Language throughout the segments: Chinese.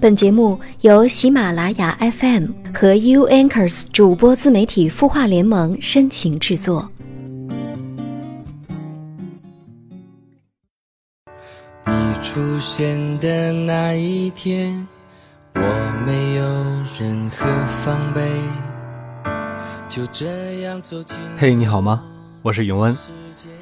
本节目由喜马拉雅 FM 和 U Anchors 主播自媒体孵化联盟深情制作。你出现的那一天，我没有任何防备，就这样走进。嘿，你好吗？我是永恩，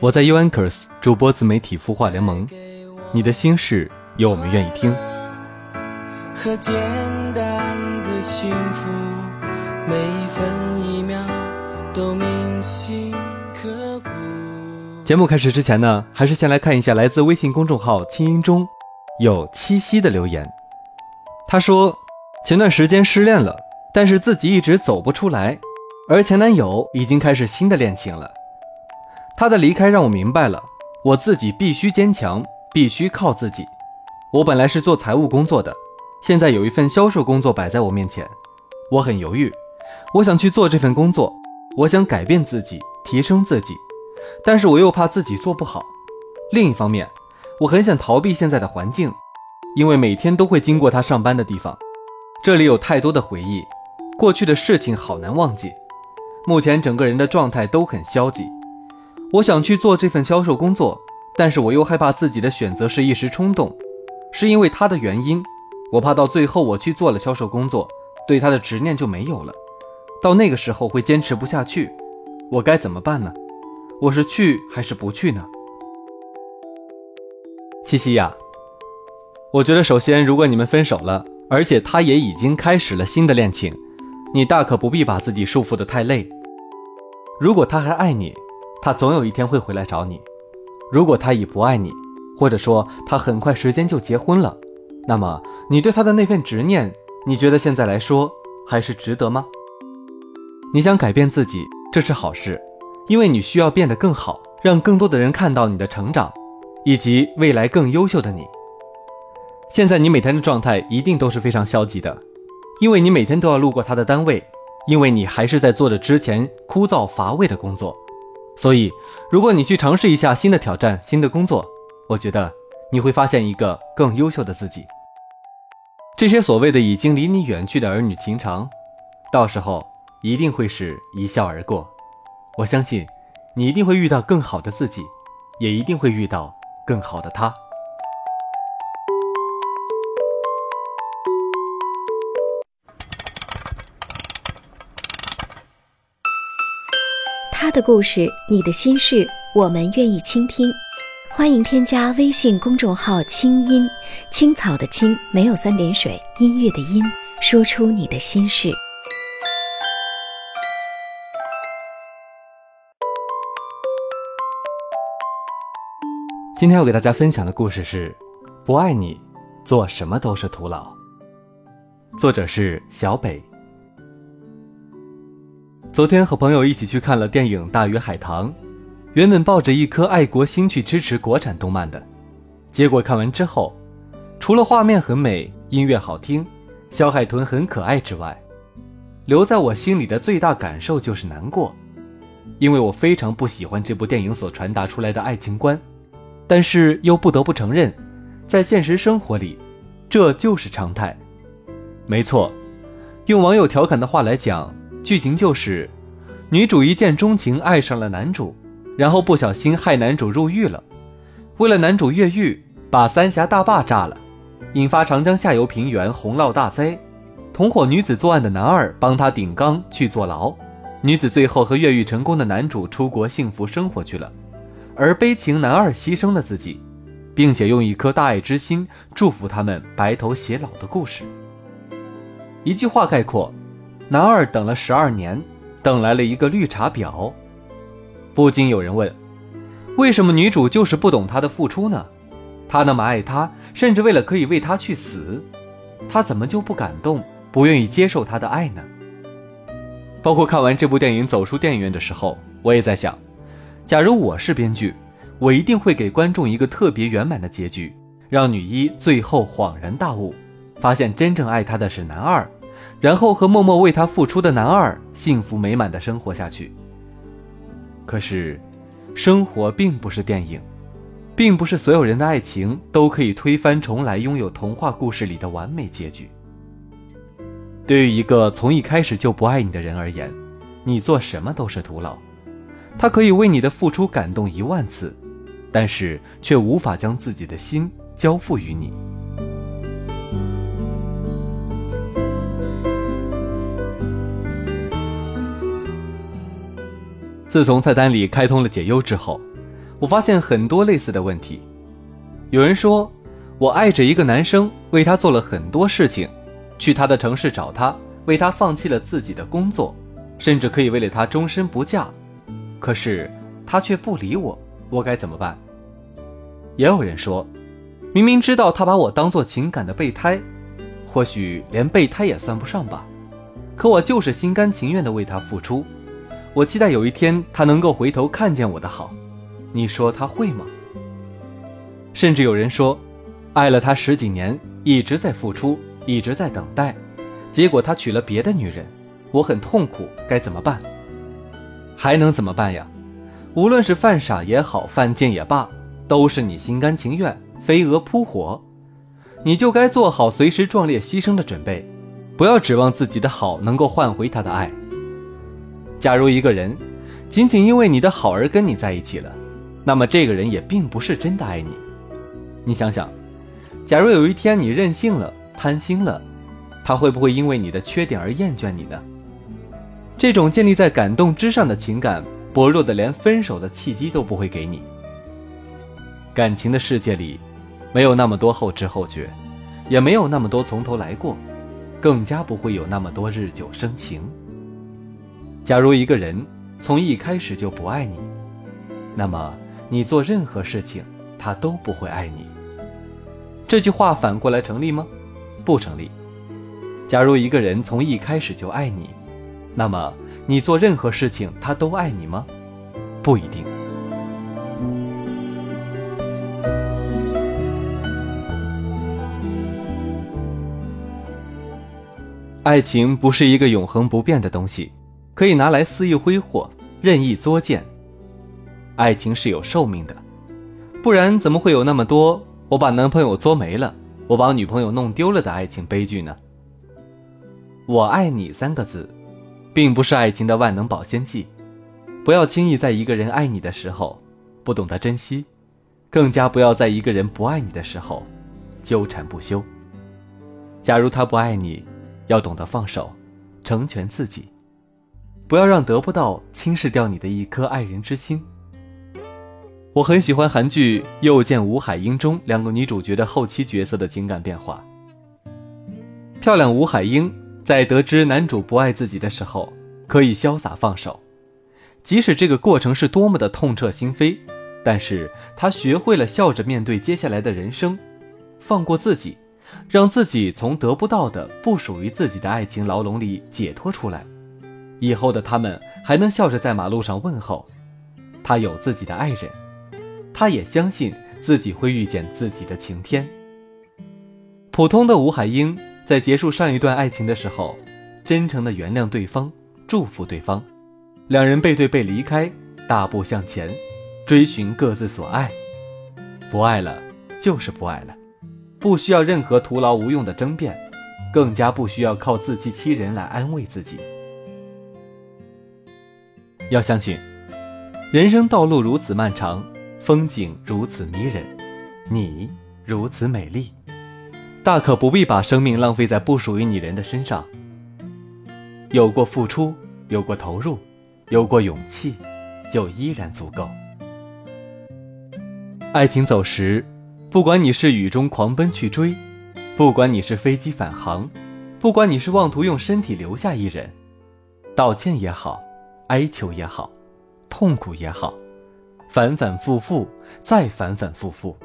我在 U Anchors 主播自媒体孵化联盟。你的心事，有我们愿意听。和简单的幸福，每一分一秒都铭心刻骨。节目开始之前呢，还是先来看一下来自微信公众号“清音中”有七夕的留言。他说，前段时间失恋了，但是自己一直走不出来，而前男友已经开始新的恋情了。他的离开让我明白了，我自己必须坚强，必须靠自己。我本来是做财务工作的。现在有一份销售工作摆在我面前，我很犹豫。我想去做这份工作，我想改变自己，提升自己，但是我又怕自己做不好。另一方面，我很想逃避现在的环境，因为每天都会经过他上班的地方，这里有太多的回忆，过去的事情好难忘记。目前整个人的状态都很消极。我想去做这份销售工作，但是我又害怕自己的选择是一时冲动，是因为他的原因。我怕到最后我去做了销售工作，对他的执念就没有了，到那个时候会坚持不下去，我该怎么办呢？我是去还是不去呢？七夕呀，我觉得首先，如果你们分手了，而且他也已经开始了新的恋情，你大可不必把自己束缚的太累。如果他还爱你，他总有一天会回来找你；如果他已不爱你，或者说他很快时间就结婚了。那么，你对他的那份执念，你觉得现在来说还是值得吗？你想改变自己，这是好事，因为你需要变得更好，让更多的人看到你的成长，以及未来更优秀的你。现在你每天的状态一定都是非常消极的，因为你每天都要路过他的单位，因为你还是在做着之前枯燥乏味的工作。所以，如果你去尝试一下新的挑战、新的工作，我觉得。你会发现一个更优秀的自己。这些所谓的已经离你远去的儿女情长，到时候一定会是一笑而过。我相信，你一定会遇到更好的自己，也一定会遇到更好的他。他的故事，你的心事，我们愿意倾听。欢迎添加微信公众号“清音青草”的青没有三点水，音乐的音，说出你的心事。今天要给大家分享的故事是：不爱你，做什么都是徒劳。作者是小北。昨天和朋友一起去看了电影《大鱼海棠》。原本抱着一颗爱国心去支持国产动漫的，结果看完之后，除了画面很美、音乐好听、小海豚很可爱之外，留在我心里的最大感受就是难过，因为我非常不喜欢这部电影所传达出来的爱情观，但是又不得不承认，在现实生活里，这就是常态。没错，用网友调侃的话来讲，剧情就是，女主一见钟情爱上了男主。然后不小心害男主入狱了，为了男主越狱，把三峡大坝炸了，引发长江下游平原洪涝大灾。同伙女子作案的男二帮她顶缸去坐牢，女子最后和越狱成功的男主出国幸福生活去了，而悲情男二牺牲了自己，并且用一颗大爱之心祝福他们白头偕老的故事。一句话概括：男二等了十二年，等来了一个绿茶婊。不禁有人问：为什么女主就是不懂他的付出呢？他那么爱她，甚至为了可以为她去死，他怎么就不感动，不愿意接受他的爱呢？包括看完这部电影走出电影院的时候，我也在想：假如我是编剧，我一定会给观众一个特别圆满的结局，让女一最后恍然大悟，发现真正爱她的是男二，然后和默默为她付出的男二幸福美满的生活下去。可是，生活并不是电影，并不是所有人的爱情都可以推翻重来，拥有童话故事里的完美结局。对于一个从一开始就不爱你的人而言，你做什么都是徒劳。他可以为你的付出感动一万次，但是却无法将自己的心交付于你。自从菜单里开通了解忧之后，我发现很多类似的问题。有人说，我爱着一个男生，为他做了很多事情，去他的城市找他，为他放弃了自己的工作，甚至可以为了他终身不嫁。可是他却不理我，我该怎么办？也有人说，明明知道他把我当做情感的备胎，或许连备胎也算不上吧，可我就是心甘情愿的为他付出。我期待有一天他能够回头看见我的好，你说他会吗？甚至有人说，爱了他十几年，一直在付出，一直在等待，结果他娶了别的女人，我很痛苦，该怎么办？还能怎么办呀？无论是犯傻也好，犯贱也罢，都是你心甘情愿飞蛾扑火，你就该做好随时壮烈牺牲的准备，不要指望自己的好能够换回他的爱。假如一个人仅仅因为你的好而跟你在一起了，那么这个人也并不是真的爱你。你想想，假如有一天你任性了、贪心了，他会不会因为你的缺点而厌倦你呢？这种建立在感动之上的情感，薄弱的连分手的契机都不会给你。感情的世界里，没有那么多后知后觉，也没有那么多从头来过，更加不会有那么多日久生情。假如一个人从一开始就不爱你，那么你做任何事情，他都不会爱你。这句话反过来成立吗？不成立。假如一个人从一开始就爱你，那么你做任何事情，他都爱你吗？不一定。爱情不是一个永恒不变的东西。可以拿来肆意挥霍、任意作践。爱情是有寿命的，不然怎么会有那么多“我把男朋友作没了，我把女朋友弄丢了”的爱情悲剧呢？“我爱你”三个字，并不是爱情的万能保鲜剂。不要轻易在一个人爱你的时候不懂得珍惜，更加不要在一个人不爱你的时候纠缠不休。假如他不爱你，要懂得放手，成全自己。不要让得不到轻视掉你的一颗爱人之心。我很喜欢韩剧《又见吴海英》中两个女主角的后期角色的情感变化。漂亮吴海英在得知男主不爱自己的时候，可以潇洒放手，即使这个过程是多么的痛彻心扉，但是她学会了笑着面对接下来的人生，放过自己，让自己从得不到的不属于自己的爱情牢笼里解脱出来。以后的他们还能笑着在马路上问候，他有自己的爱人，他也相信自己会遇见自己的晴天。普通的吴海英在结束上一段爱情的时候，真诚的原谅对方，祝福对方，两人背对背离开，大步向前，追寻各自所爱。不爱了就是不爱了，不需要任何徒劳无用的争辩，更加不需要靠自欺欺人来安慰自己。要相信，人生道路如此漫长，风景如此迷人，你如此美丽，大可不必把生命浪费在不属于你人的身上。有过付出，有过投入，有过勇气，就依然足够。爱情走时，不管你是雨中狂奔去追，不管你是飞机返航，不管你是妄图用身体留下一人，道歉也好。哀求也好，痛苦也好，反反复复，再反反复复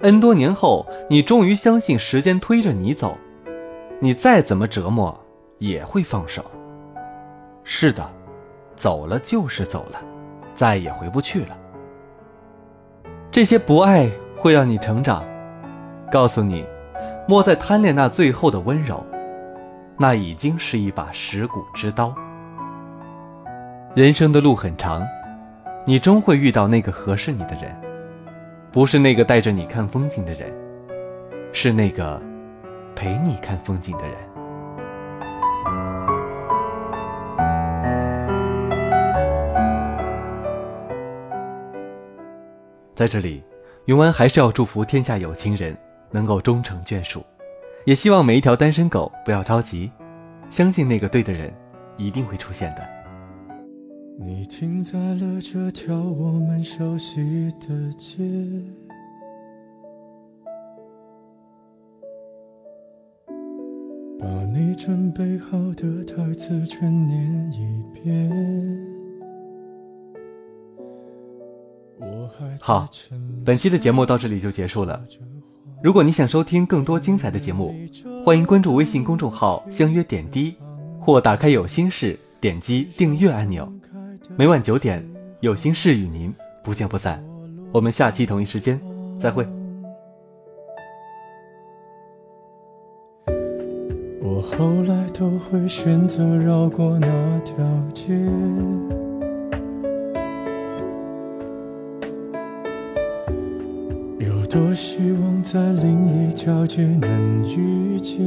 ，n 多年后，你终于相信时间推着你走，你再怎么折磨也会放手。是的，走了就是走了，再也回不去了。这些不爱会让你成长，告诉你，莫再贪恋那最后的温柔，那已经是一把蚀骨之刀。人生的路很长，你终会遇到那个合适你的人。不是那个带着你看风景的人，是那个陪你看风景的人。在这里，永安还是要祝福天下有情人能够终成眷属，也希望每一条单身狗不要着急，相信那个对的人一定会出现的。你停在了这条我们熟悉的街，把你准备好的台词全念一遍。好，本期的节目到这里就结束了。如果你想收听更多精彩的节目，欢迎关注微信公众号“相约点滴”，或打开有心事，点击订阅按钮。每晚九点，有心事与您不见不散。我们下期同一时间再会。我后来都会选择绕过那条街。多希望在另一条街能遇见，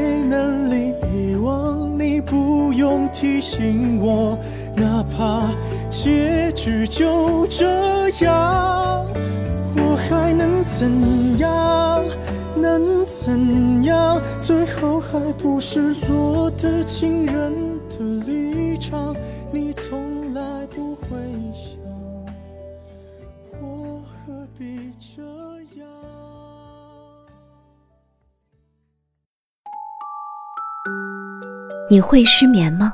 提醒我。哪怕结局就这样，我还能怎样？能怎样？最后还不是落得情人的立场。你从来不会想，我何必这样？你会失眠吗？